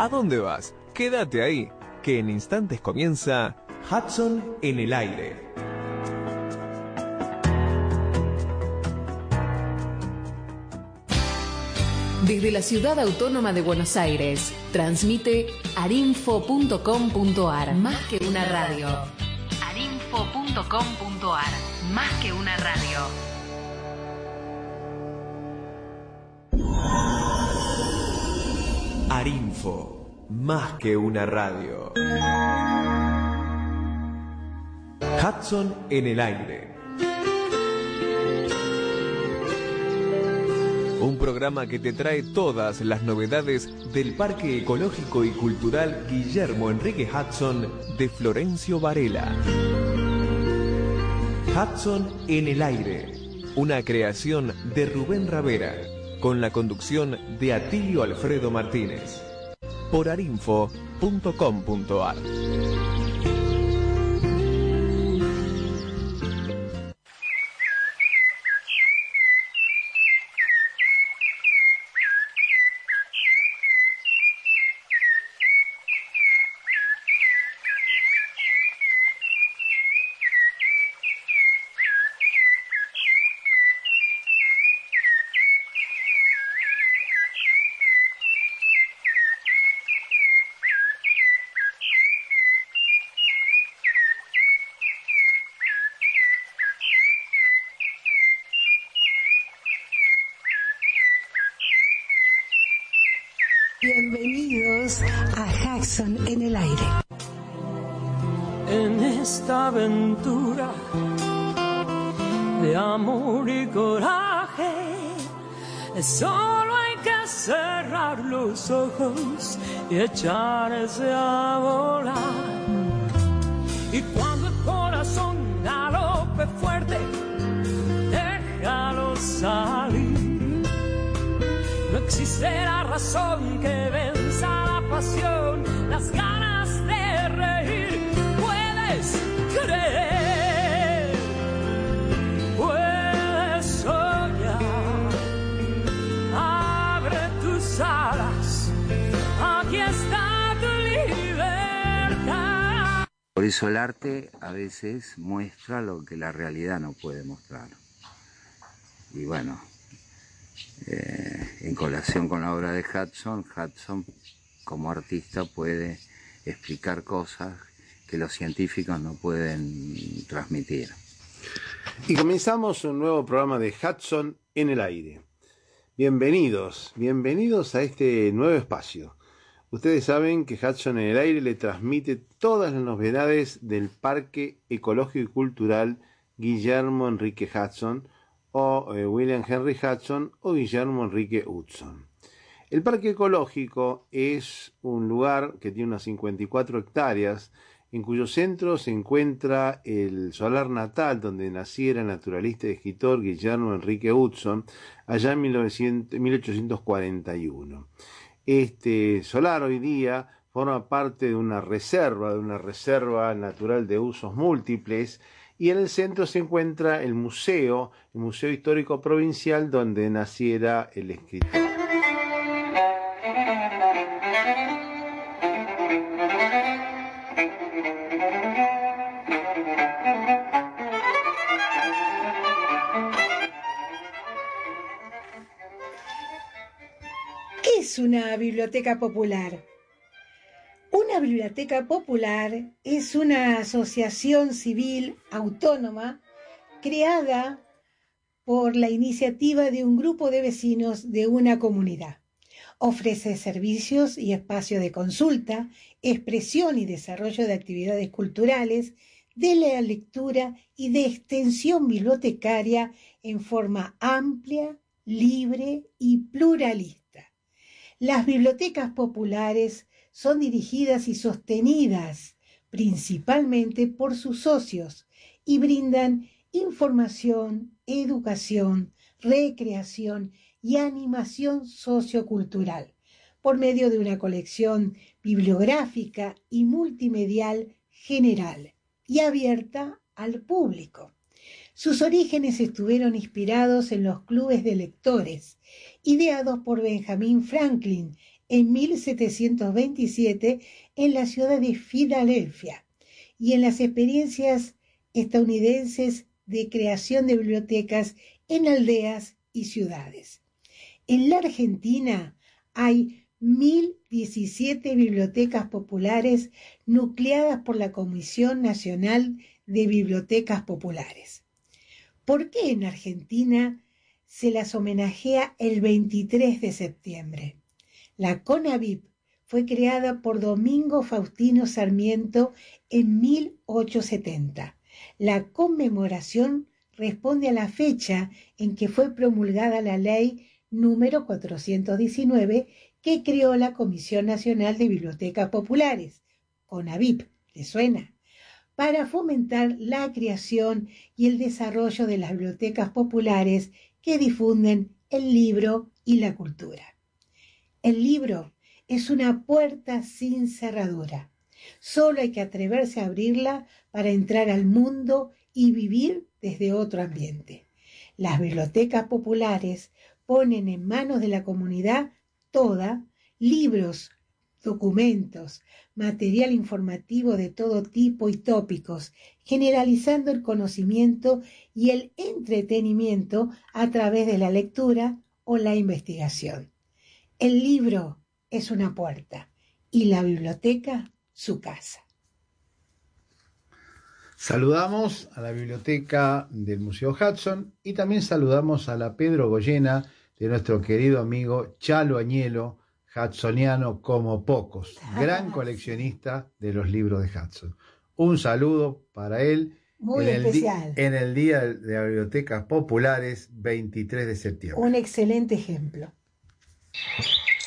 ¿A dónde vas? Quédate ahí, que en instantes comienza Hudson en el aire. Desde la ciudad autónoma de Buenos Aires, transmite arinfo.com.ar, más que una radio. arinfo.com.ar, más que una radio. Más que una radio. Hudson en el aire. Un programa que te trae todas las novedades del Parque Ecológico y Cultural Guillermo Enrique Hudson de Florencio Varela. Hudson en el aire, una creación de Rubén Ravera, con la conducción de Atilio Alfredo Martínez, por arinfo.com.ar. Bienvenidos a Jackson en el aire. En esta aventura de amor y coraje, solo hay que cerrar los ojos y echarse a volar. Y cuando el corazón galope fuerte, déjalo salir. No existirá razón que venza la pasión, las ganas de reír. Puedes creer, puedes soñar. Abre tus alas, aquí está tu libertad. Por eso el arte a veces muestra lo que la realidad no puede mostrar. Y bueno, eh, en colación con la obra de Hudson, Hudson como artista puede explicar cosas que los científicos no pueden transmitir. Y comenzamos un nuevo programa de Hudson en el aire. Bienvenidos, bienvenidos a este nuevo espacio. Ustedes saben que Hudson en el aire le transmite todas las novedades del Parque Ecológico y Cultural Guillermo Enrique Hudson, o eh, William Henry Hudson o Guillermo Enrique Hudson. El parque ecológico es un lugar que tiene unas 54 hectáreas, en cuyo centro se encuentra el solar natal donde naciera el naturalista y escritor Guillermo Enrique Hudson, allá en 1900 1841. Este solar hoy día forma parte de una reserva, de una reserva natural de usos múltiples, y en el centro se encuentra el museo, el Museo Histórico Provincial, donde naciera el escritor. ¿Qué es una biblioteca popular? Una biblioteca popular es una asociación civil autónoma creada por la iniciativa de un grupo de vecinos de una comunidad. Ofrece servicios y espacio de consulta, expresión y desarrollo de actividades culturales, de la lectura y de extensión bibliotecaria en forma amplia, libre y pluralista. Las bibliotecas populares son dirigidas y sostenidas principalmente por sus socios y brindan información, educación, recreación y animación sociocultural por medio de una colección bibliográfica y multimedial general y abierta al público. Sus orígenes estuvieron inspirados en los clubes de lectores, ideados por Benjamin Franklin en 1727 en la ciudad de Filadelfia y en las experiencias estadounidenses de creación de bibliotecas en aldeas y ciudades. En la Argentina hay 1.017 bibliotecas populares nucleadas por la Comisión Nacional de Bibliotecas Populares. ¿Por qué en Argentina se las homenajea el 23 de septiembre? La CONAVIP fue creada por Domingo Faustino Sarmiento en 1870. La conmemoración responde a la fecha en que fue promulgada la ley número 419 que creó la Comisión Nacional de Bibliotecas Populares, CONAVIP, ¿le suena? Para fomentar la creación y el desarrollo de las bibliotecas populares que difunden el libro y la cultura. El libro es una puerta sin cerradura. Solo hay que atreverse a abrirla para entrar al mundo y vivir desde otro ambiente. Las bibliotecas populares ponen en manos de la comunidad toda libros, documentos, material informativo de todo tipo y tópicos, generalizando el conocimiento y el entretenimiento a través de la lectura o la investigación. El libro es una puerta y la biblioteca su casa. Saludamos a la biblioteca del Museo Hudson y también saludamos a la Pedro Goyena de nuestro querido amigo Chalo Añelo, hudsoniano como pocos, gran coleccionista de los libros de Hudson. Un saludo para él Muy en, especial. El en el Día de las Bibliotecas Populares, 23 de septiembre. Un excelente ejemplo. Thank you.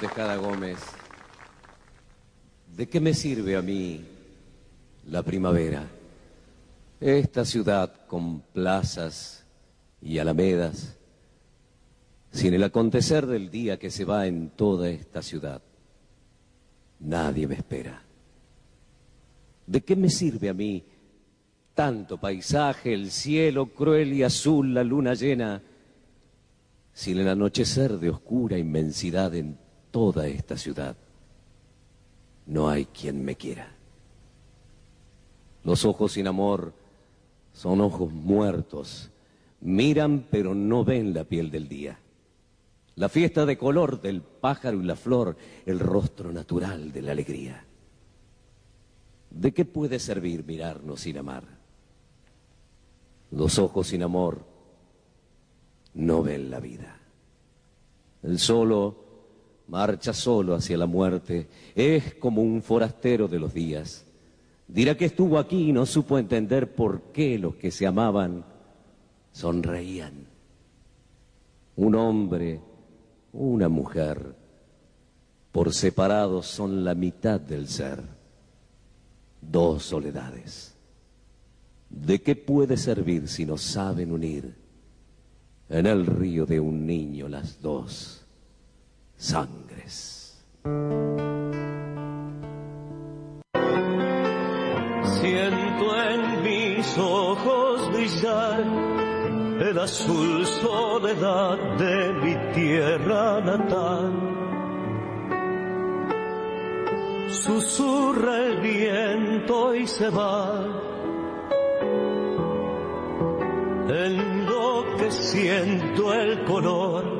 Tejada Gómez, ¿De qué me sirve a mí la primavera? Esta ciudad con plazas y alamedas, sin el acontecer del día que se va en toda esta ciudad. Nadie me espera. ¿De qué me sirve a mí tanto paisaje, el cielo cruel y azul, la luna llena, sin el anochecer de oscura inmensidad en toda esta ciudad? No hay quien me quiera. Los ojos sin amor son ojos muertos, miran pero no ven la piel del día. La fiesta de color del pájaro y la flor, el rostro natural de la alegría. ¿De qué puede servir mirarnos sin amar? Los ojos sin amor no ven la vida. El solo marcha solo hacia la muerte, es como un forastero de los días. Dirá que estuvo aquí y no supo entender por qué los que se amaban sonreían. Un hombre, una mujer, por separado son la mitad del ser. Dos soledades. ¿De qué puede servir si no saben unir en el río de un niño las dos sangres? Siento en mis ojos brillar el azul soledad de mi tierra natal. Susurra el viento y se va. En lo que siento el color.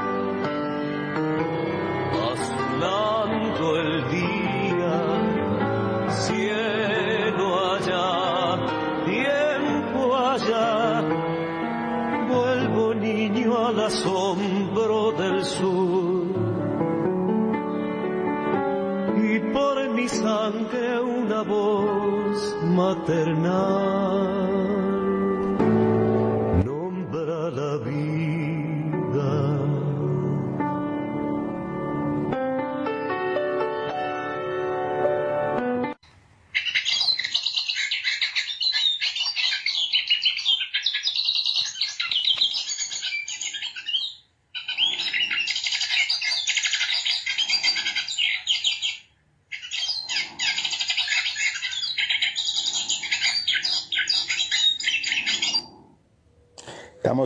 maternal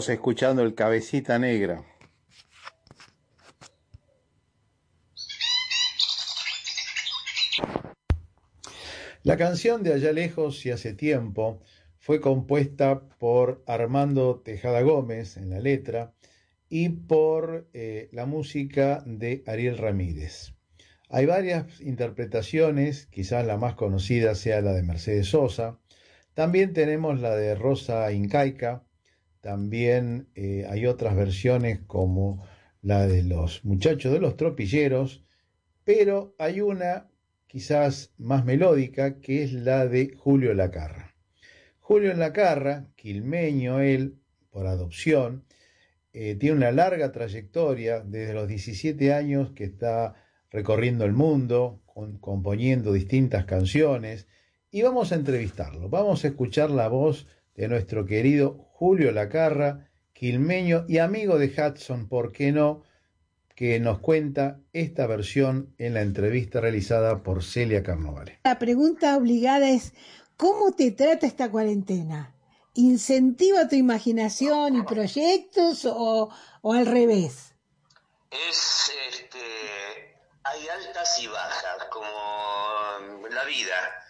Escuchando el Cabecita Negra. La canción de Allá lejos y hace tiempo fue compuesta por Armando Tejada Gómez en la letra y por eh, la música de Ariel Ramírez. Hay varias interpretaciones, quizás la más conocida sea la de Mercedes Sosa. También tenemos la de Rosa Incaica, también eh, hay otras versiones como la de los muchachos de los tropilleros, pero hay una quizás más melódica que es la de Julio Lacarra. Julio Lacarra, quilmeño él, por adopción, eh, tiene una larga trayectoria desde los 17 años que está recorriendo el mundo, componiendo distintas canciones, y vamos a entrevistarlo. Vamos a escuchar la voz de nuestro querido Julio Lacarra, quilmeño y amigo de Hudson, ¿por qué no? que nos cuenta esta versión en la entrevista realizada por Celia Carnovale. La pregunta obligada es, ¿cómo te trata esta cuarentena? ¿Incentiva tu imaginación y proyectos o, o al revés? Es, este, hay altas y bajas, como la vida.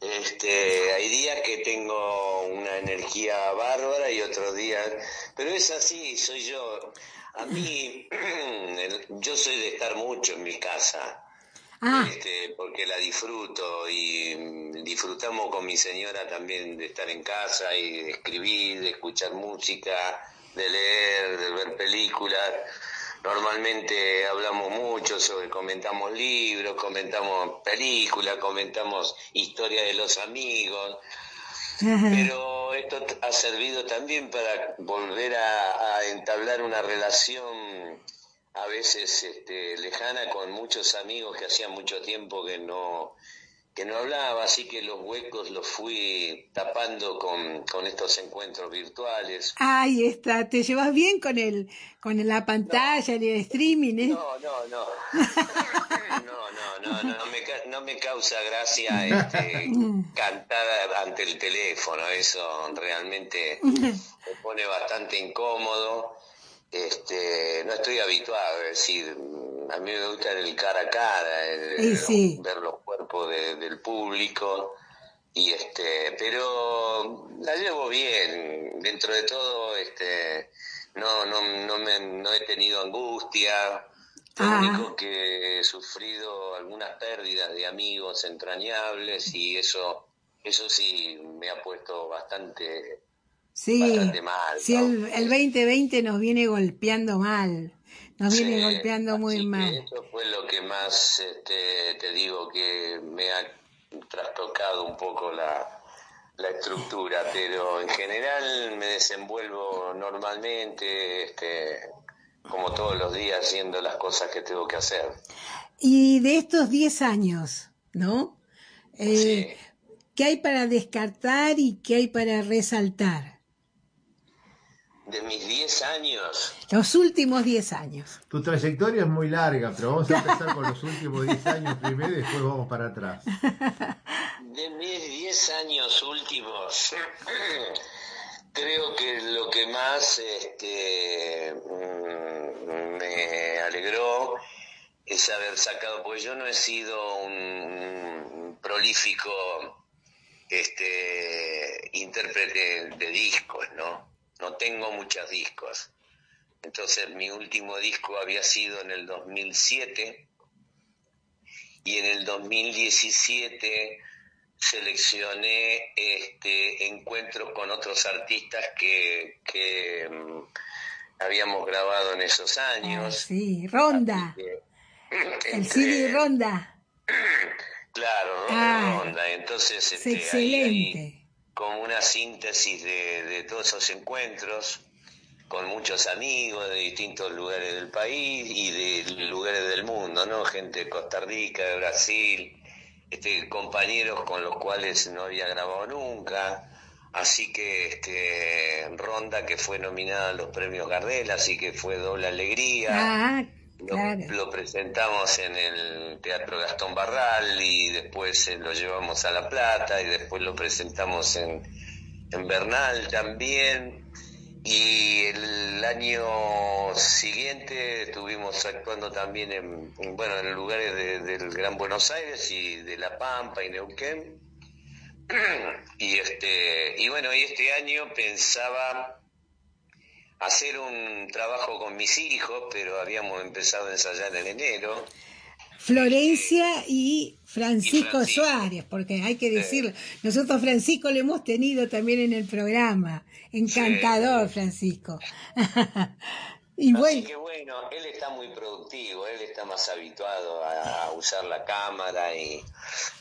Este, hay días que tengo una energía bárbara y otros días, pero es así, soy yo. A mí, yo soy de estar mucho en mi casa. Ah. Este, porque la disfruto y mm, disfrutamos con mi señora también de estar en casa y de escribir, de escuchar música, de leer, de ver películas. Normalmente hablamos mucho sobre, comentamos libros, comentamos películas, comentamos historia de los amigos. Pero esto ha servido también para volver a, a entablar una relación a veces este, lejana con muchos amigos que hacía mucho tiempo que no que no hablaba, así que los huecos los fui tapando con, con estos encuentros virtuales. Ahí está, te llevas bien con el con la pantalla el streaming, ¿eh? No, no, no. No, no, no, no, me, no me causa gracia este, cantar ante el teléfono, eso realmente me pone bastante incómodo. Este, no estoy habituado, es decir, a mí me gusta el cara a cara, el- sí. ver los cuerpos de- del público y este, pero la llevo bien, dentro de todo, este, no, no, no me, no he tenido angustia, lo Ah. único que he sufrido algunas pérdidas de amigos entrañables y eso, eso sí me ha puesto bastante Sí, bastante mal, sí el, el 2020 nos viene golpeando mal, nos viene Sí, golpeando muy mal. Eso fue lo que más, este, te digo, que me ha trastocado un poco la, la estructura, pero en general me desenvuelvo normalmente, este, como todos los días, haciendo las cosas que tengo que hacer. Y de estos 10 años, ¿no? Eh, ¿Qué hay para descartar y qué hay para resaltar? De mis 10 años, Los últimos 10 años. Tu trayectoria es muy larga, pero vamos a empezar con los últimos 10 años primero y después vamos para atrás. De mis 10 años últimos, creo que lo que más este, mm, me alegró es haber sacado, porque yo no he sido un, un prolífico este, intérprete de discos, ¿no? No tengo muchos discos. Entonces mi último disco había sido en el 2007 y en el 2017 seleccioné este, encuentros con otros artistas que, que mm, habíamos grabado en esos Ah, años. sí, Ronda. El Entre- CD Ronda. Claro, Ronda, Ah, Ronda. Entonces, Es este, ahí excelente. Como una síntesis de, de todos esos encuentros con muchos amigos de distintos lugares del país y de lugares del mundo, ¿no? Gente de Costa Rica, de Brasil, este, compañeros con los cuales no había grabado nunca. Así que este, Ronda, que fue nominada a los premios Gardel, así que fue doble alegría. Ah, claro. lo presentamos en el Teatro Gastón Barral y después eh, lo llevamos a La Plata y después lo presentamos en, en Bernal también. Y el año siguiente estuvimos actuando también en, en, bueno, en lugares de- del Gran Buenos Aires y de La Pampa y Neuquén. Y este, y bueno, y este año pensaba hacer un trabajo con mis hijos, pero habíamos empezado a ensayar en enero. Florencia y Francisco, Francisco. Suárez, porque hay que decirlo. Nosotros Francisco lo hemos tenido también en el programa. Encantador, Francisco. y Así bueno, que bueno, él está muy productivo, él está más habituado a, a usar la cámara y,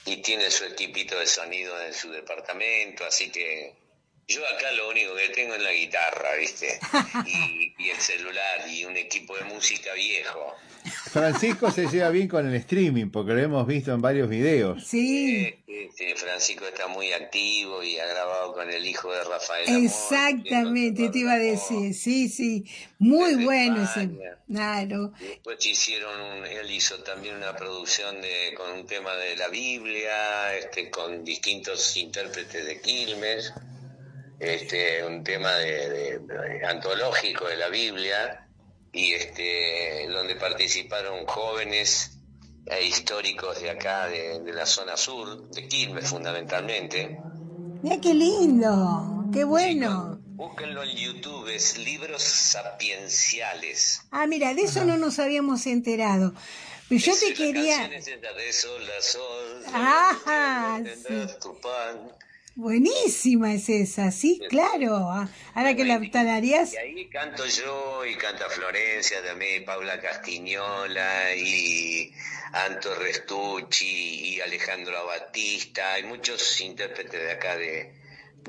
y tiene su equipito de sonido en su departamento, así que yo acá lo único que tengo es la guitarra, ¿viste? Y, y el celular y un equipo de música viejo. Francisco se lleva bien con el streaming porque lo hemos visto en varios videos. sí, Francisco está muy activo y ha grabado con el hijo de Rafael. Exactamente, te iba a decir. Sí, sí. Muy Desde bueno ese. España. Claro. Después hicieron, un- él hizo también una producción de, con un tema de la Biblia, este, con distintos intérpretes de Quilmes, este, un tema de, de- de- antológico de la Biblia, y este, donde participaron jóvenes e históricos de acá, de, de la zona sur, de Quilmes fundamentalmente. Mira qué lindo, qué bueno. Búsquenlo en YouTube, es Libros Sapienciales. Ah, mira, de eso no nos habíamos enterado. Pero yo te La quería... canción es de sol a sol, Ah, tendrás tu pan. Buenísima es esa, sí, claro. Ah, Ahora que la talarías, Y ahí canto yo y canta Florencia también, Paula Castiñola y Anto Restucci y Alejandro Batista. Hay muchos intérpretes de acá de,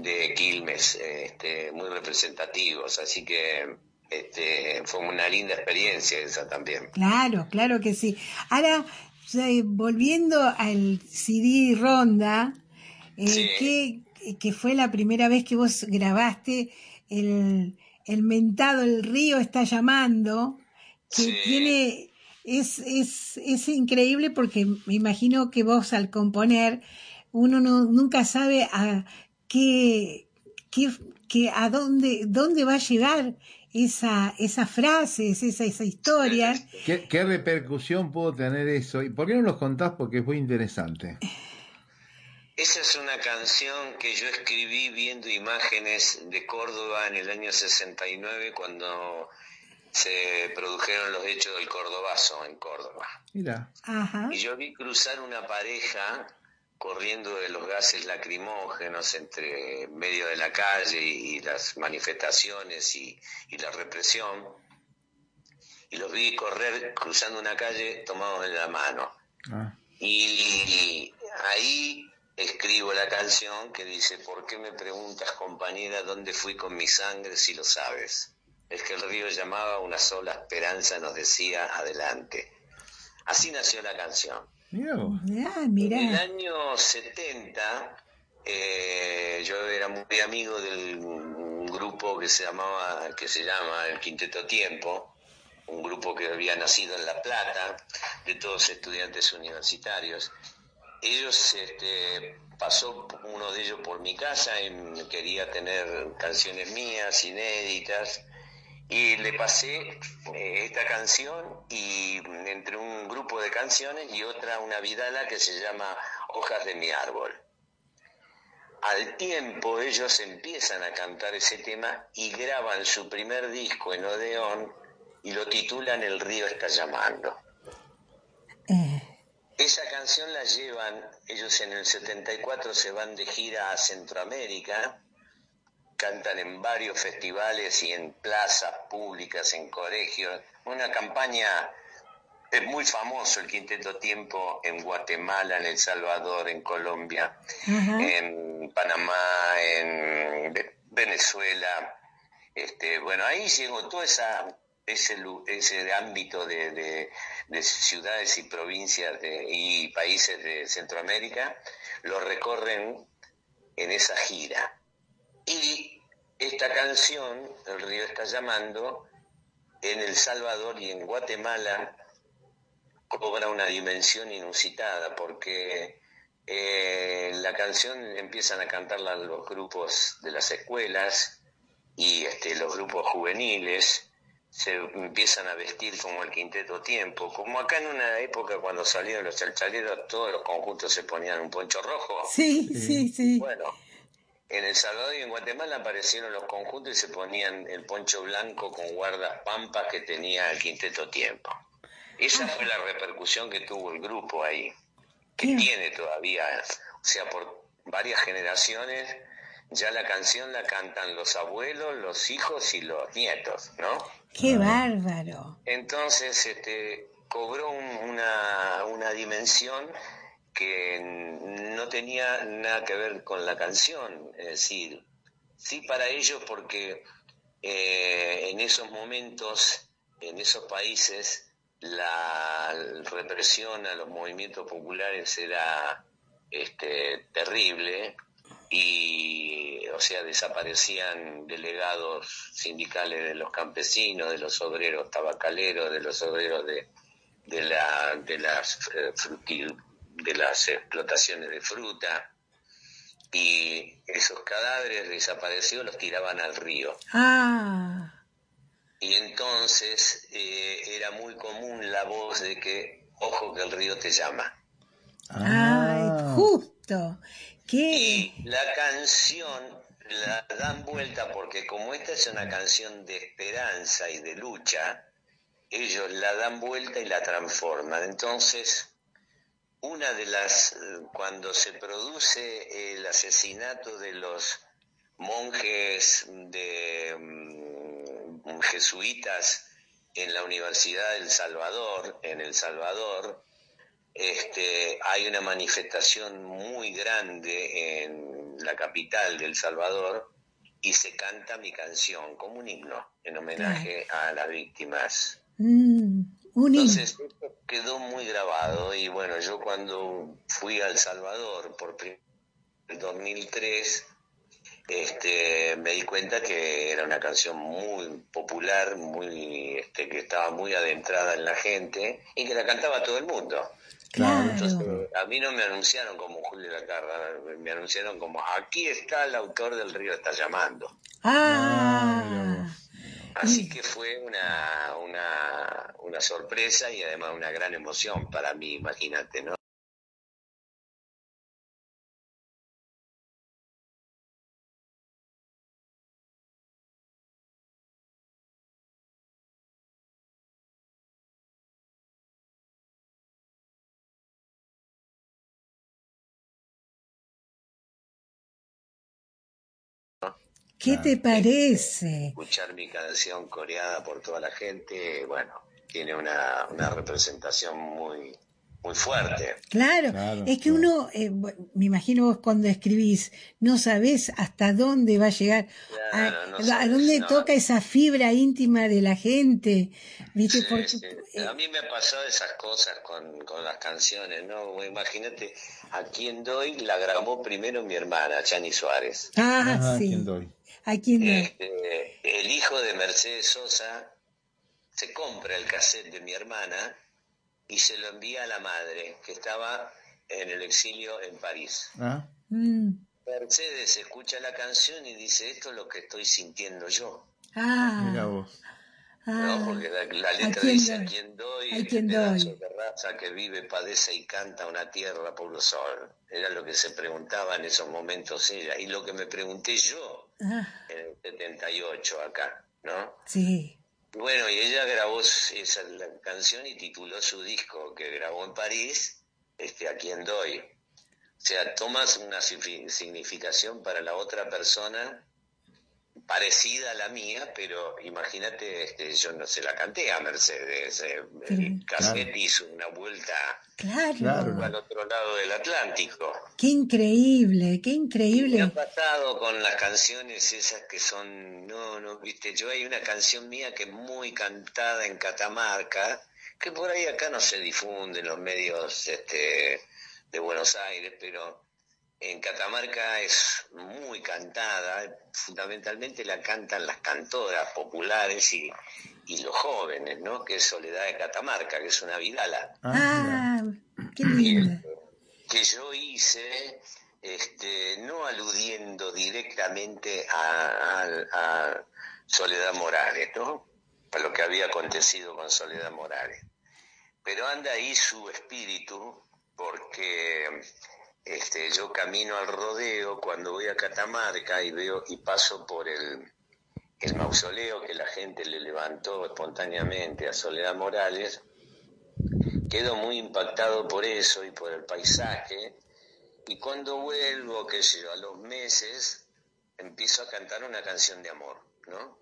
de Quilmes este, muy representativos, así que este, fue una linda experiencia esa también. claro, claro que sí. Ahora, eh, volviendo al CD Ronda, eh, Sí. que, que fue la primera vez que vos grabaste el, el mentado El río está llamando, que Sí. tiene, es, es, es increíble porque me imagino que vos al componer, uno no, nunca sabe a qué, qué, qué- a dónde, dónde va a llegar esa, esas frases, esa, esa historia. ¿Qué, qué repercusión pudo tener eso? ¿Y por qué no los contás? Porque es muy interesante. Esa es una canción que yo escribí viendo imágenes de Córdoba en el año 69 cuando se produjeron los hechos del Cordobazo en Córdoba. Mira, Ajá. Y yo vi cruzar una pareja corriendo de los gases lacrimógenos entre medio de la calle y, y las manifestaciones y, y la represión. Y los vi correr cruzando una calle tomados de la mano. ah, Y ahí escribo la canción que dice, ¿por qué me preguntas, compañera, dónde fui con mi sangre si lo sabes? Es que el río llamaba, una sola esperanza nos decía, adelante. Así nació la canción. Ah, En el año 70, eh, yo era muy amigo del grupo que se llamaba, que se llama el Quinteto Tiempo, un grupo que había nacido en La Plata, de todos estudiantes universitarios. Ellos, este, pasó uno de ellos por mi casa y quería tener canciones mías, inéditas, y le pasé eh, esta canción y entre un grupo de canciones y otra una vidala que se llama Hojas de mi árbol. Al tiempo ellos empiezan a cantar ese tema y graban su primer disco en Odeón y lo titulan El río está llamando. Esa canción la llevan, ellos en el 74 se van de gira a Centroamérica, cantan en varios festivales y en plazas públicas, en colegios, una campaña, es muy famoso el Quinteto Tiempo en Guatemala, en El Salvador, en Colombia, en Panamá, en Ve- Venezuela. Este, bueno, ahí llegó todo esa, ese, ese ámbito de, de- de ciudades y provincias y países de Centroamérica, lo recorren en esa gira. Y esta canción, El río está llamando, en El Salvador y en Guatemala cobra una dimensión inusitada porque eh, la canción empiezan a cantarla los grupos de las escuelas y este, los grupos juveniles se empiezan a vestir como el quinteto tiempo, como acá en una época cuando salieron los chalchaleros todos los conjuntos se ponían un poncho rojo. Sí, sí, sí. Bueno, en El Salvador y en Guatemala aparecieron los conjuntos y se ponían el poncho blanco con guardas pampas que tenía el quinteto tiempo. Esa fue la repercusión que tuvo el grupo ahí, que Qué- tiene todavía, o sea, por varias generaciones, ya la canción la cantan los abuelos, los hijos y los nietos, ¿no? Qué bárbaro. Entonces, este, cobró un- una, una dimensión que no tenía nada que ver con la canción, es decir, sí para ellos porque eh, en esos momentos, en esos países, la represión a los movimientos populares era este, terrible y, o sea, desaparecían delegados sindicales de los campesinos, de los obreros tabacaleros, de los obreros de, de, la, de, las, eh, frutil- de las explotaciones de fruta y esos cadáveres desaparecidos los tiraban al río. Ah, Y entonces eh, era muy común la voz de que, ojo que el río te llama. ay, justo. Y la canción la dan vuelta porque como esta es una canción de esperanza y de lucha, ellos la dan vuelta y la transforman. Entonces, una de las, cuando se produce el asesinato de los monjes de mm, jesuitas en la Universidad del Salvador, en El Salvador, este, hay una manifestación muy grande en la capital del Salvador y se canta mi canción como un himno en homenaje a las víctimas. Mm, un. Entonces quedó muy grabado y bueno, yo cuando fui a El Salvador por prim- el 2003, este, me di cuenta que era una canción muy popular, muy, este, que estaba muy adentrada en la gente y que la cantaba todo el mundo. Claro. Entonces, a mí no me anunciaron como Julio Lacarra, me anunciaron como aquí está el autor del río está llamando. Ah, Así que fue una, una, una sorpresa y además una gran emoción para mí, imagínate, ¿no? ¿Qué te parece? Escuchar mi canción coreada por toda la gente, bueno, tiene una, una representación muy, muy fuerte. Claro, Claro, es que claro. uno, eh, me imagino vos cuando escribís, no sabés hasta dónde va a llegar, a, dónde no. toca esa fibra íntima de la gente, ¿viste? Sí, Porque, sí. eh, A mí me ha pasado esas cosas con, con las canciones, ¿no? Imagínate, a quien doy la grabó primero mi hermana, Chani Suárez. ah, Ajá, sí, ¿quién doy? ¿A quién no? Este, el hijo de Mercedes Sosa se compra el cassette de mi hermana y se lo envía a la madre, que estaba en el exilio en París. Ah, Mm, Mercedes escucha la canción y dice, esto es lo que estoy sintiendo yo. mira ah, vos. ¿no? ah, Porque la, la letra quién dice, doy? a quien doy, ¿A quién pedazo doy? de raza que vive, padece y canta una tierra puro sol. Era lo que se preguntaba en esos momentos ella. Y lo que me pregunté yo ah, en el 78 acá, ¿no? sí, Bueno, y ella grabó esa canción y tituló su disco que grabó en París, este, A quien doy. O sea, tomas una signifi- significación para la otra persona parecida a la mía, pero imagínate, este, yo no se la canté a Mercedes, eh, el cassette hizo una vuelta claro, al otro lado del Atlántico. qué increíble, qué Me ha increíble. pasado con las canciones esas que son, no, no, viste, yo hay una canción mía que es muy cantada en Catamarca, que por ahí acá no se difunde en los medios este, de Buenos Aires, pero en Catamarca es muy cantada, fundamentalmente la cantan las cantoras populares y, y los jóvenes, ¿no? Que es Soledad de Catamarca, que es una vidala Ah, qué linda. que yo hice, este, no aludiendo directamente a, a- a Soledad Morales, ¿no? A lo que había acontecido con Soledad Morales. Pero anda ahí su espíritu, porque este, yo camino al rodeo cuando voy a Catamarca y veo y paso por el, mausoleo que la gente le levantó espontáneamente a Soledad Morales quedo muy impactado por eso y por el paisaje. Y cuando vuelvo, qué sé yo, a los meses, empiezo a cantar una canción de amor, ¿no?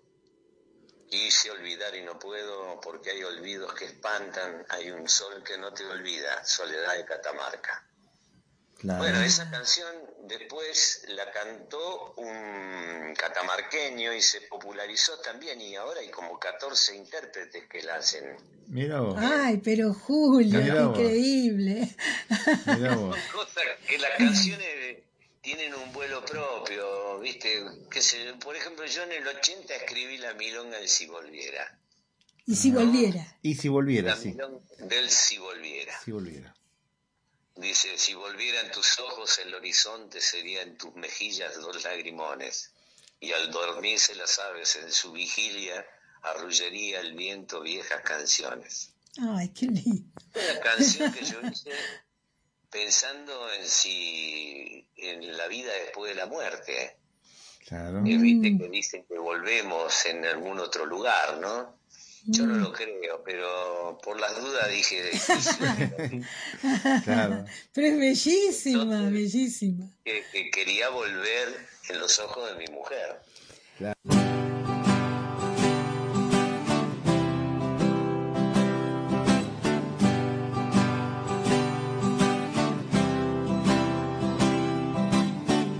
Quise olvidar y no puedo porque hay olvidos que espantan, hay un sol que no te olvida, Soledad de Catamarca. Claro. Bueno, esa canción después la cantó un catamarqueño y se popularizó también y ahora hay como 14 intérpretes que la hacen. Mira vos. Ay, pero Julio, Mirá increíble. Mira vos. Cosa que las canciones tienen un vuelo propio, ¿viste? Que se, por ejemplo, yo en el 80 escribí La Milonga del Si Volviera. Y si volviera. Y si volviera, La sí. Milonga del Si Volviera. Si volviera. Dice, si volviera en tus ojos el horizonte sería en tus mejillas dos lagrimones. Y al dormirse las aves en su vigilia, arrullería el viento viejas canciones. Ay, qué lindo. Una canción que yo hice pensando en si en la vida después de la muerte. Claro. Eh, Viste que dicen que volvemos en algún otro lugar, ¿no? Yo no Mm. lo creo, pero por las dudas dije Claro. Pero es bellísima, bellísima. que, que quería volver en los ojos de mi mujer.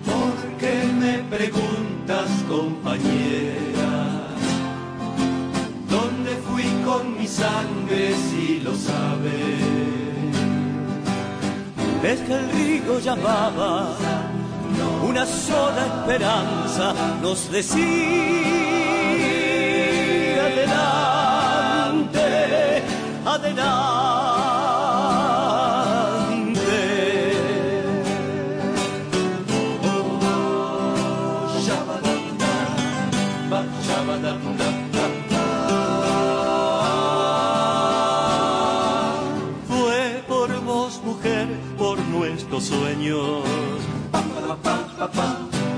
¿Por qué me preguntas, compañera? Con mi sangre si lo sabes? Es que el río llamaba, una sola esperanza nos decía adelante, adelante. Sueños.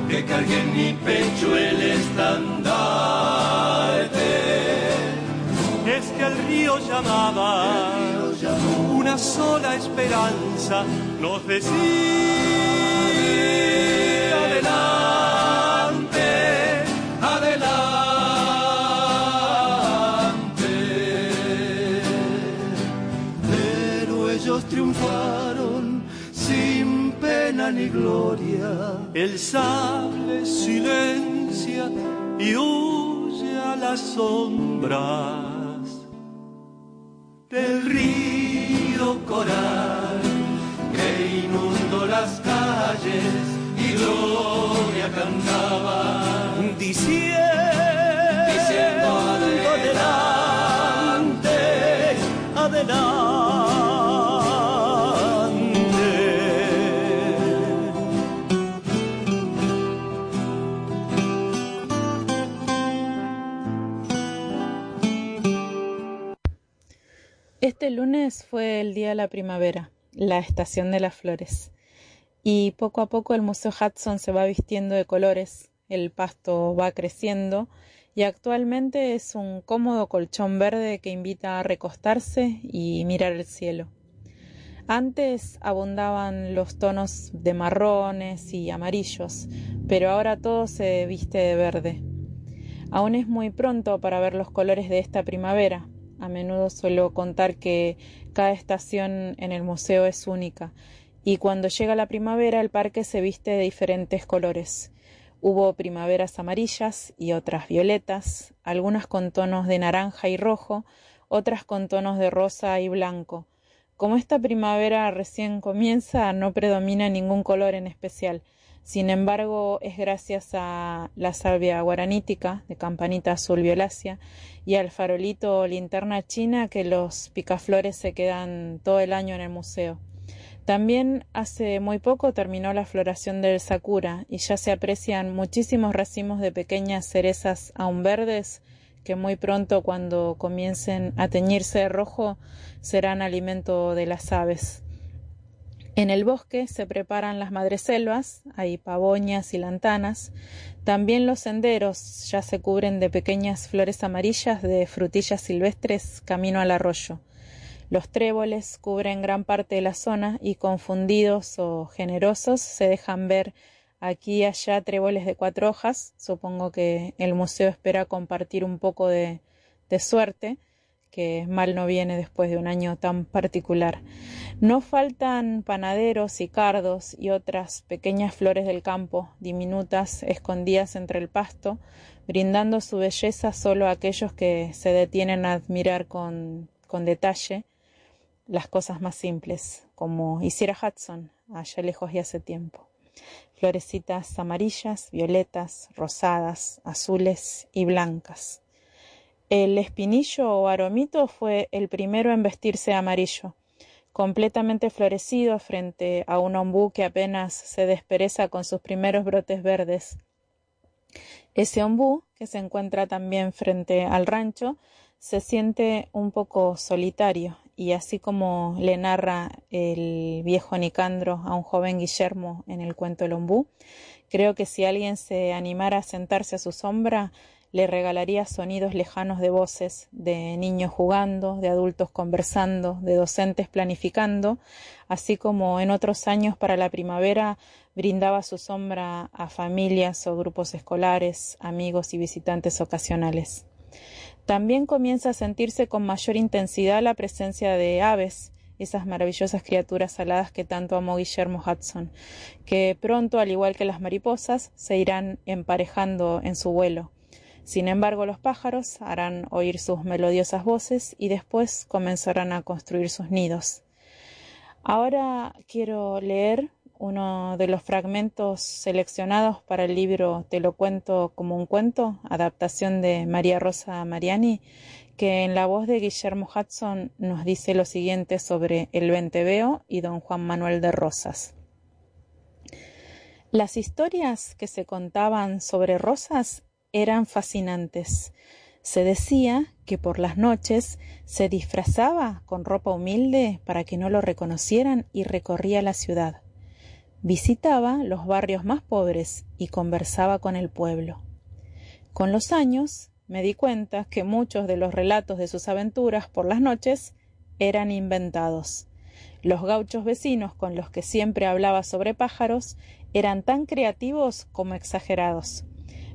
Que cargué en mi pecho el estandarte. Es que el río llamaba, una sola esperanza nos decía ni gloria. El sable silencia y huye a las sombras del río coral que inundó las calles y gloria cantaba diciendo, lunes fue el día de la primavera, la estación de las flores. Y poco a poco el Museo Hudson se va vistiendo de colores, el pasto va creciendo y actualmente es un cómodo colchón verde que invita a recostarse y mirar el cielo. Antes abundaban los tonos de marrones y amarillos, pero ahora todo se viste de verde. Aún es muy pronto para ver los colores de esta primavera. A menudo suelo contar que cada estación en el museo es única y cuando llega la primavera el parque se viste de diferentes colores. Hubo primaveras amarillas y otras violetas, algunas con tonos de naranja y rojo, otras con tonos de rosa y blanco. Como esta primavera recién comienza, no predomina ningún color en especial. Sin embargo, es gracias a la salvia guaranítica de campanita azul violácea y al farolito linterna china que los picaflores se quedan todo el año en el museo. También hace muy poco terminó la floración del sakura y ya se aprecian muchísimos racimos de pequeñas cerezas aún verdes que muy pronto cuando comiencen a teñirse de rojo serán alimento de las aves. En el bosque se preparan las madreselvas, hay pavoñas y lantanas. También los senderos ya se cubren de pequeñas flores amarillas de frutillas silvestres camino al arroyo. Los tréboles cubren gran parte de la zona y confundidos o generosos se dejan ver aquí y allá tréboles de cuatro hojas. Supongo que el museo espera compartir un poco de, de suerte, que mal no viene después de un año tan particular. No faltan panaderos y cardos y otras pequeñas flores del campo, diminutas, escondidas entre el pasto, brindando su belleza solo a aquellos que se detienen a admirar con, detalle las cosas más simples, como hiciera Hudson allá lejos y hace tiempo. Florecitas amarillas, violetas, rosadas, azules y blancas. El espinillo o aromito fue el primero en vestirse amarillo, completamente florecido frente a un ombú que apenas se despereza con sus primeros brotes verdes. Ese ombú, que se encuentra también frente al rancho, se siente un poco solitario y así como le narra el viejo Nicandro a un joven Guillermo en el cuento El ombú, Creo que si alguien se animara a sentarse a su sombra, le regalaría sonidos lejanos de voces, de niños jugando, de adultos conversando, de docentes planificando, así como en otros años para la primavera brindaba su sombra a familias o grupos escolares, amigos y visitantes ocasionales. También comienza a sentirse con mayor intensidad la presencia de aves, esas maravillosas criaturas aladas que tanto amó Guillermo Hudson, que pronto, al igual que las mariposas, se irán emparejando en su vuelo. Sin embargo, los pájaros harán oír sus melodiosas voces y después comenzarán a construir sus nidos. Ahora quiero leer uno de los fragmentos seleccionados para el libro Te lo cuento como un cuento, adaptación de María Rosa Mariani, que en la voz de Guillermo Hudson nos dice lo siguiente sobre el Venteveo y don Juan Manuel de Rosas. Las historias que se contaban sobre Rosas eran fascinantes. Se decía que por las noches se disfrazaba con ropa humilde para que no lo reconocieran y recorría la ciudad. Visitaba los barrios más pobres y conversaba con el pueblo. Con los años me di cuenta que muchos de los relatos de sus aventuras por las noches eran inventados. Los gauchos vecinos con los que siempre hablaba sobre pájaros eran tan creativos como exagerados.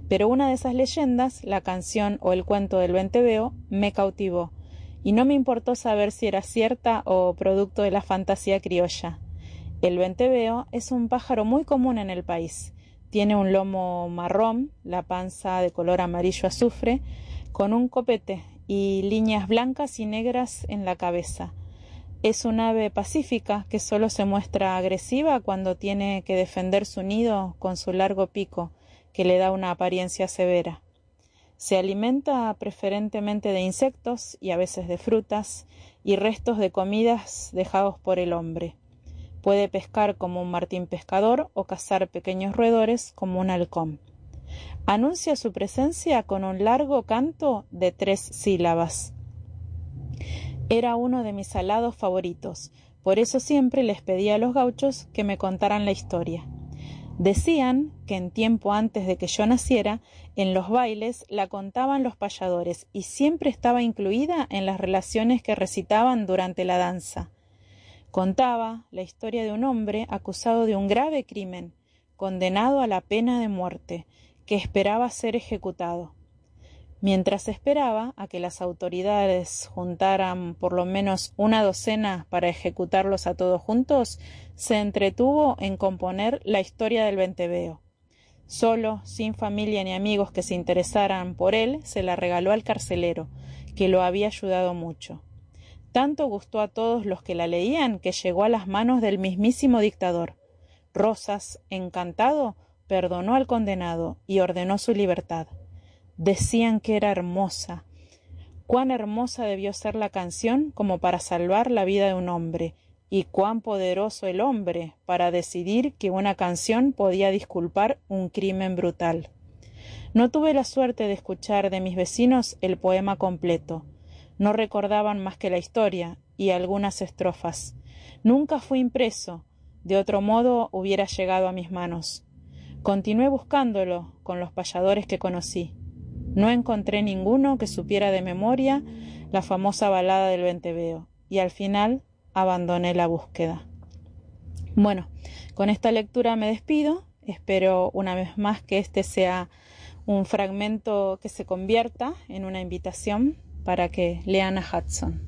Pero una de esas leyendas, la canción o el cuento del Venteveo, me cautivó, y no me importó saber si era cierta o producto de la fantasía criolla. El venteveo es un pájaro muy común en el país. Tiene un lomo marrón, la panza de color amarillo azufre, con un copete y líneas blancas y negras en la cabeza. Es un ave pacífica que solo se muestra agresiva cuando tiene que defender su nido con su largo pico, que le da una apariencia severa. Se alimenta preferentemente de insectos y a veces de frutas y restos de comidas dejados por el hombre. Puede pescar como un martín pescador o cazar pequeños roedores como un halcón. Anuncia su presencia con un largo canto de tres sílabas. Era uno de mis alados favoritos, por eso siempre les pedía a los gauchos que me contaran la historia. Decían que en tiempo antes de que yo naciera, en los bailes la contaban los payadores y siempre estaba incluida en las relaciones que recitaban durante la danza. Contaba la historia de un hombre acusado de un grave crimen, condenado a la pena de muerte, que esperaba ser ejecutado. Mientras esperaba a que las autoridades juntaran por lo menos una docena para ejecutarlos a todos juntos, se entretuvo en componer la historia del Venteveo. Solo, sin familia ni amigos que se interesaran por él, se la regaló al carcelero, que lo había ayudado mucho. Tanto gustó a todos los que la leían que llegó a las manos del mismísimo dictador. Rosas, encantado, perdonó al condenado y ordenó su libertad. Decían que era hermosa. Cuán hermosa debió ser la canción como para salvar la vida de un hombre, y cuán poderoso el hombre para decidir que una canción podía disculpar un crimen brutal. No tuve la suerte de escuchar de mis vecinos el poema completo, no recordaban más que la historia y algunas estrofas. Nunca fui impreso, de otro modo hubiera llegado a mis manos. Continué buscándolo con los payadores que conocí. No encontré ninguno que supiera de memoria la famosa balada del Venteveo, y al final abandoné la búsqueda. Bueno, con esta lectura me despido. Espero una vez más que este sea un fragmento que se convierta en una invitación para que lean a Hudson.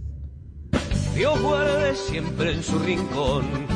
Dios guarde siempre en su rincón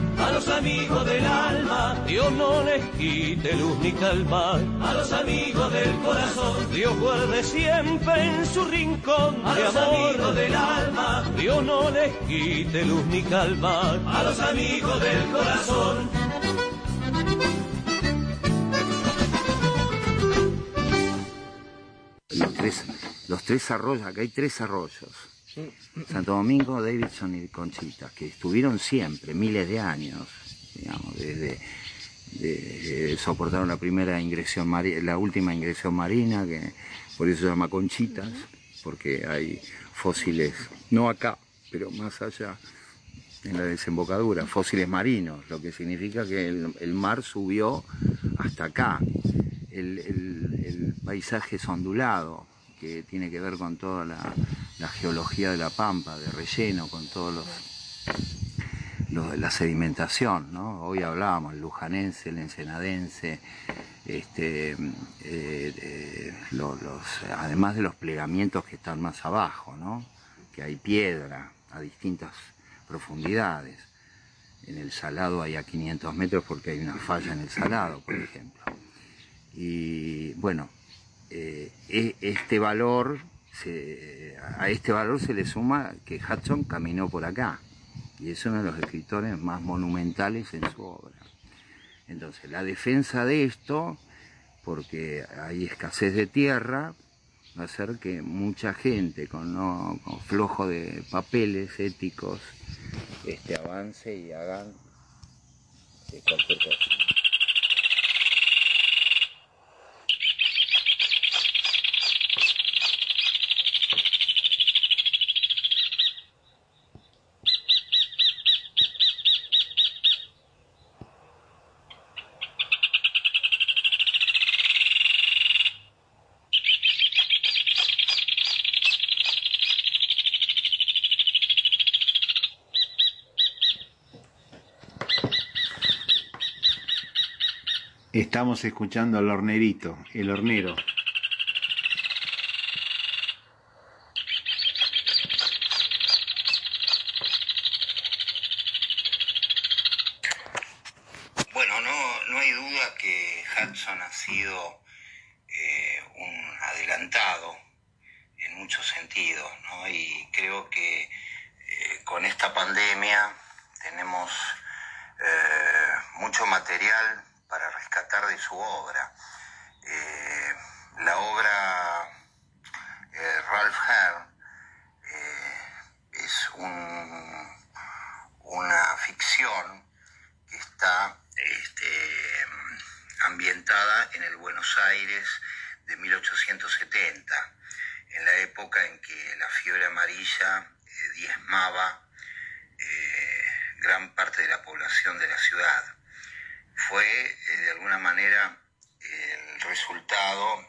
A los amigos del alma, Dios no les quite luz ni calma. A los amigos del corazón, Dios guarde siempre en su rincón. A los amigos del alma, Dios no les quite luz ni calma. A los amigos del corazón. Los tres, los tres arroyos, acá hay tres arroyos. Santo Domingo, Davidson y Conchita, que estuvieron siempre, miles de años, digamos, desde de- soportaron la primera ingresión la última ingresión marina, que por eso se llama Conchitas, porque hay fósiles, no acá, pero más allá, en la desembocadura, fósiles marinos, lo que significa que el, mar subió hasta acá. El, el- el paisaje es ondulado, que tiene que ver con toda la, la geología de la pampa, de relleno, con todos los, los- la sedimentación, ¿no? Hoy hablábamos, el lujanense, el ensenadense, este, eh, eh, lo- los, además de los plegamientos que están más abajo, ¿no? Que hay piedra a distintas profundidades. En el salado hay a 500 metros porque hay una falla en el salado, por ejemplo. Y bueno, eh, e- este valor, a este valor se le suma que Hudson caminó por acá y es uno de los escritores más monumentales en su obra. Entonces, la defensa de esto, porque hay escasez de tierra, va a hacer que mucha gente con, no, con flojo de papeles éticos este, avance y hagan cualquier cosa. Estamos escuchando al hornerito, el hornero. Bueno, no, no hay duda que Hudson ha sido eh, un adelantado en muchos sentidos, ¿no? Y creo que eh, con esta pandemia tenemos eh, mucho material para rescatar de su obra. Eh, la obra eh, Ralph Hare eh, es un- una ficción que está este, ambientada en el Buenos Aires de 1870, en la época en que la fiebre amarilla eh, diezmaba eh, gran parte de la población de la ciudad. Fue eh, de alguna manera el resultado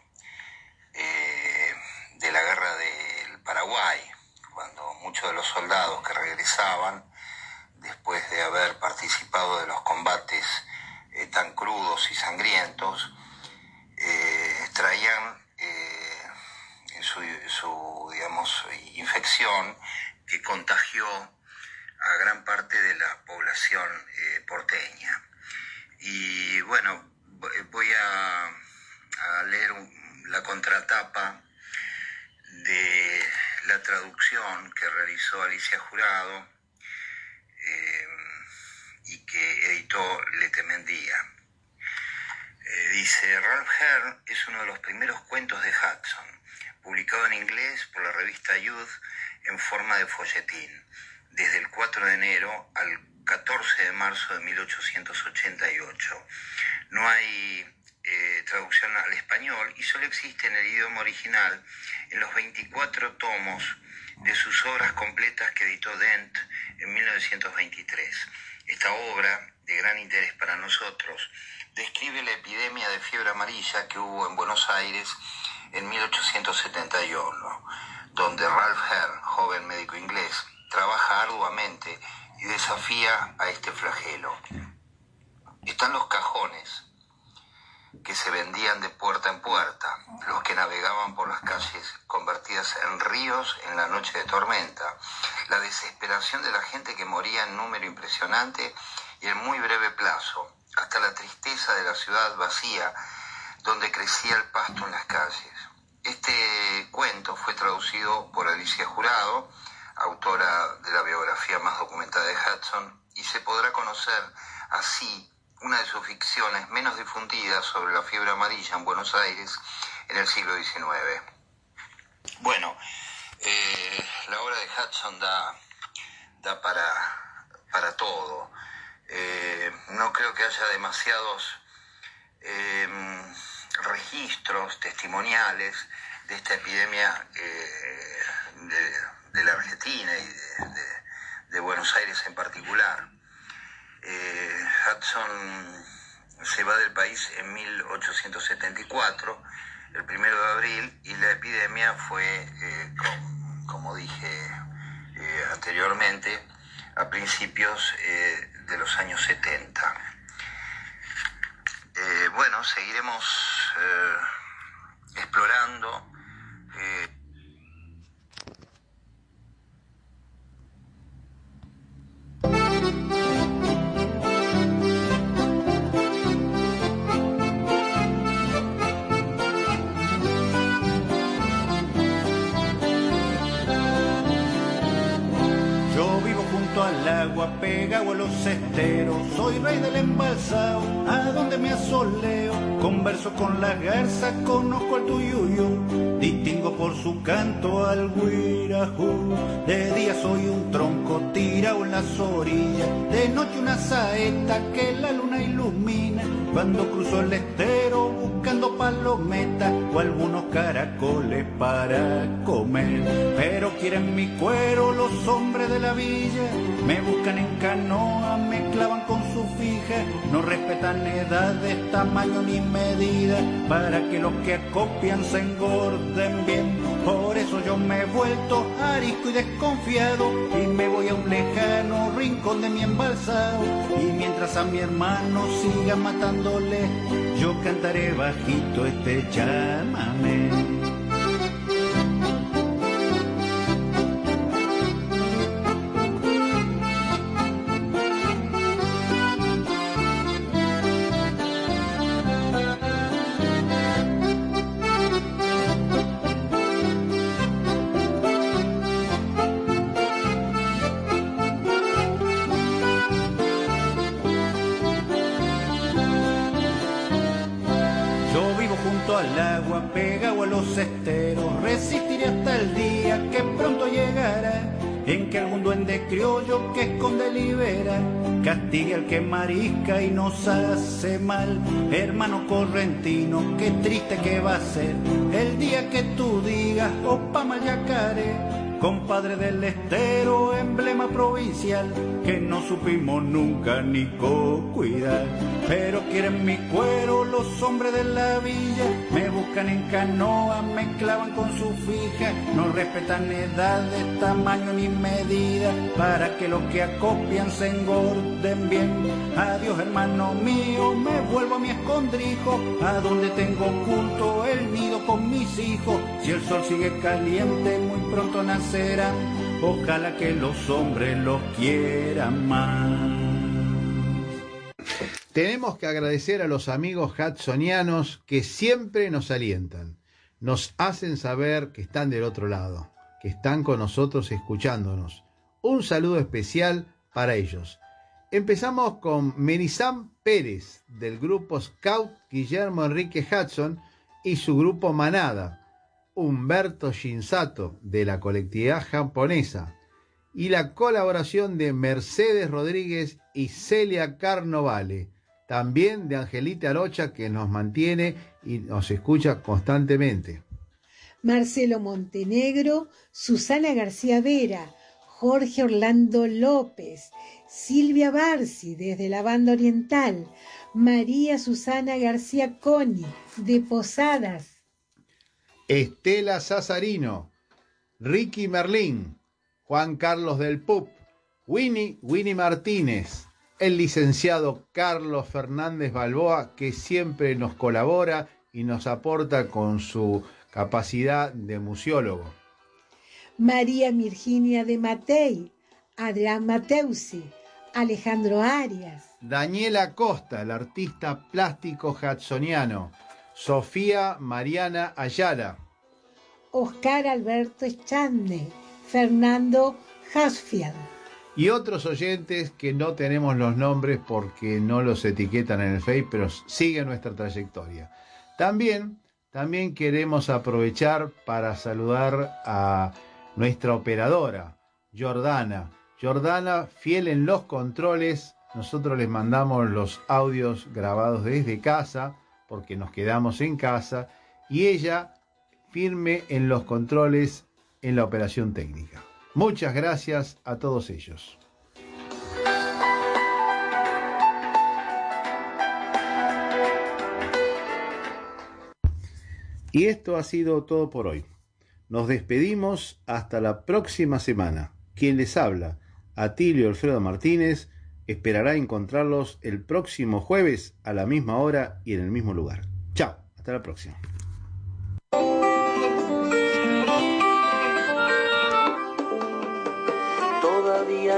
eh, de la guerra del Paraguay, cuando muchos de los soldados que regresaban después de haber participado de los combates eh, tan crudos y sangrientos, eh, traían eh, en su, su, digamos, infección que contagió a gran parte de la población eh, porteña. Y bueno, vo- voy a leer la contratapa de la traducción que realizó Alicia Jurado eh, y que editó Letemendía. Eh, dice, Ralph Hare es uno de los primeros cuentos de Hudson, publicado en inglés por la revista Youth en forma de folletín, desde el 4 de enero al 14 de marzo de 1888. No hay eh, traducción al español y solo existe en el idioma original en los 24 tomos de sus obras completas que editó Dent en 1923. Esta obra, de gran interés para nosotros, describe la epidemia de fiebre amarilla que hubo en Buenos Aires en 1871, donde Ralph Hare, joven médico inglés, trabaja arduamente y desafía a este flagelo. Están los cajones que se vendían de puerta en puerta, los que navegaban por las calles convertidas en ríos en la noche de tormenta, la desesperación de la gente que moría en número impresionante y en muy breve plazo, hasta la tristeza de la ciudad vacía donde crecía el pasto en las calles. Este cuento fue traducido por Alicia Jurado, autora de la biografía más documentada de Hudson, y se podrá conocer así una de sus ficciones menos difundidas sobre la fiebre amarilla en Buenos Aires en el siglo XIX. Bueno, eh, la obra de Hudson da, da para, para todo. Eh, no creo que haya demasiados eh, registros testimoniales de esta epidemia eh, de, de la Argentina y de, Buenos Aires en particular. Eh, Hudson se va del país en 1874, el primero de abril, y la epidemia fue, eh, com- como dije eh, anteriormente, a principios de los años 70. Eh, bueno, seguiremos explorando. A donde me asoleo. Converso con las garzas, conozco al tuyuyo. Distingo por su canto al guirajú. De día soy un tronco tirado en las orillas. De noche una saeta que la luna ilumina. Cuando cruzo el estero buscando palometas o algunos caracoles para comer. Pero quieren mi cuero los hombres de la villa. Me buscan en canoa, me clavan con No respetan edades, tamaño ni medida. Para que los que acopian se engorden bien. Por eso yo me he vuelto arisco y desconfiado. Y me voy a un lejano rincón de mi embalsado. Y mientras a mi hermano siga matándole, yo cantaré bajito este llámame. Que marisca y nos hace mal. Hermano correntino, qué triste que va a ser. El día que tú digas, opa yacaré. Compadre del estero, emblema provincial, que no supimos nunca ni co-cuidar. Pero quieren mi cuero los hombres de la villa, buscan en canoa, me clavan con su fija, no respetan edades, tamaño ni medida, para que los que acopian se engorden bien. Adiós hermano mío, me vuelvo a mi escondrijo, a donde tengo oculto el nido con mis hijos. Si el sol sigue caliente, muy pronto nacerán. Ojalá que los hombres los quieran más. Tenemos que agradecer a los amigos hudsonianos que siempre nos alientan, nos hacen saber que están del otro lado, que están con nosotros escuchándonos. Un saludo especial para ellos. Empezamos con Merizam Pérez del grupo Scout Guillermo Enrique Hudson y su grupo Manada, Humberto Shinsato de la colectividad japonesa y la colaboración de Mercedes Rodríguez y Celia Carnovale, también de Angelita Arocha que nos mantiene y nos escucha constantemente. Marcelo Montenegro, Susana García Vera, Jorge Orlando López, Silvia Barci desde la banda oriental, María Susana García Coni de Posadas, Estela Sazarino, Ricky Merlín, Juan Carlos del Pup, Winnie Winnie Martínez, el licenciado Carlos Fernández Balboa, que siempre nos colabora y nos aporta con su capacidad de museólogo. María Virginia de Matei, Adrián Mateusi, Alejandro Arias, Daniela Costa, el artista plástico hudsoniano, Sofía Mariana Ayala, Oscar Alberto Echandne, Fernando Hasfield, y otros oyentes que no tenemos los nombres porque no los etiquetan en el Face, pero siguen nuestra trayectoria. También, también queremos aprovechar para saludar a nuestra operadora, Jordana. Jordana, fiel en los controles, nosotros les mandamos los audios grabados desde casa, porque nos quedamos en casa, y ella firme en los controles en la operación técnica. Muchas gracias a todos ellos. Y esto ha sido todo por hoy. Nos despedimos hasta la próxima semana. Quien les habla, Atilio Alfredo Martínez, esperará encontrarlos el próximo jueves a la misma hora y en el mismo lugar. Chao, hasta la próxima.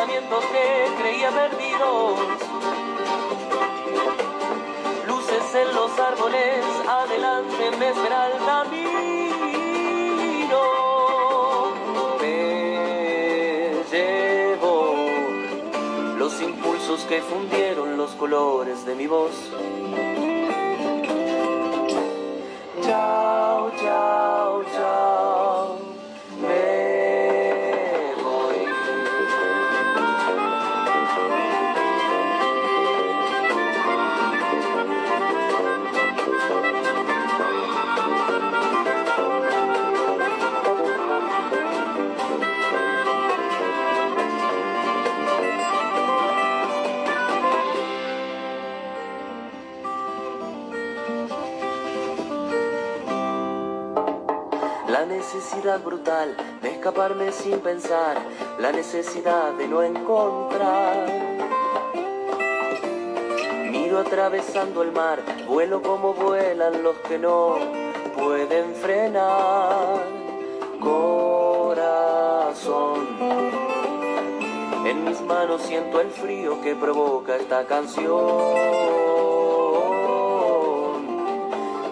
pensamientos que creía perdidos. Luces en los árboles, adelante me espera el camino. Me llevo los impulsos que fundieron los colores de mi voz. Chao, chao. Brutal de escaparme sin pensar, la necesidad de no encontrar. Miro atravesando el mar, vuelo como vuelan los que no pueden frenar. Corazón, en mis manos siento el frío que provoca esta canción.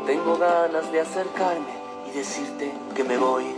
Tengo ganas de acercarme y decirte que me voy.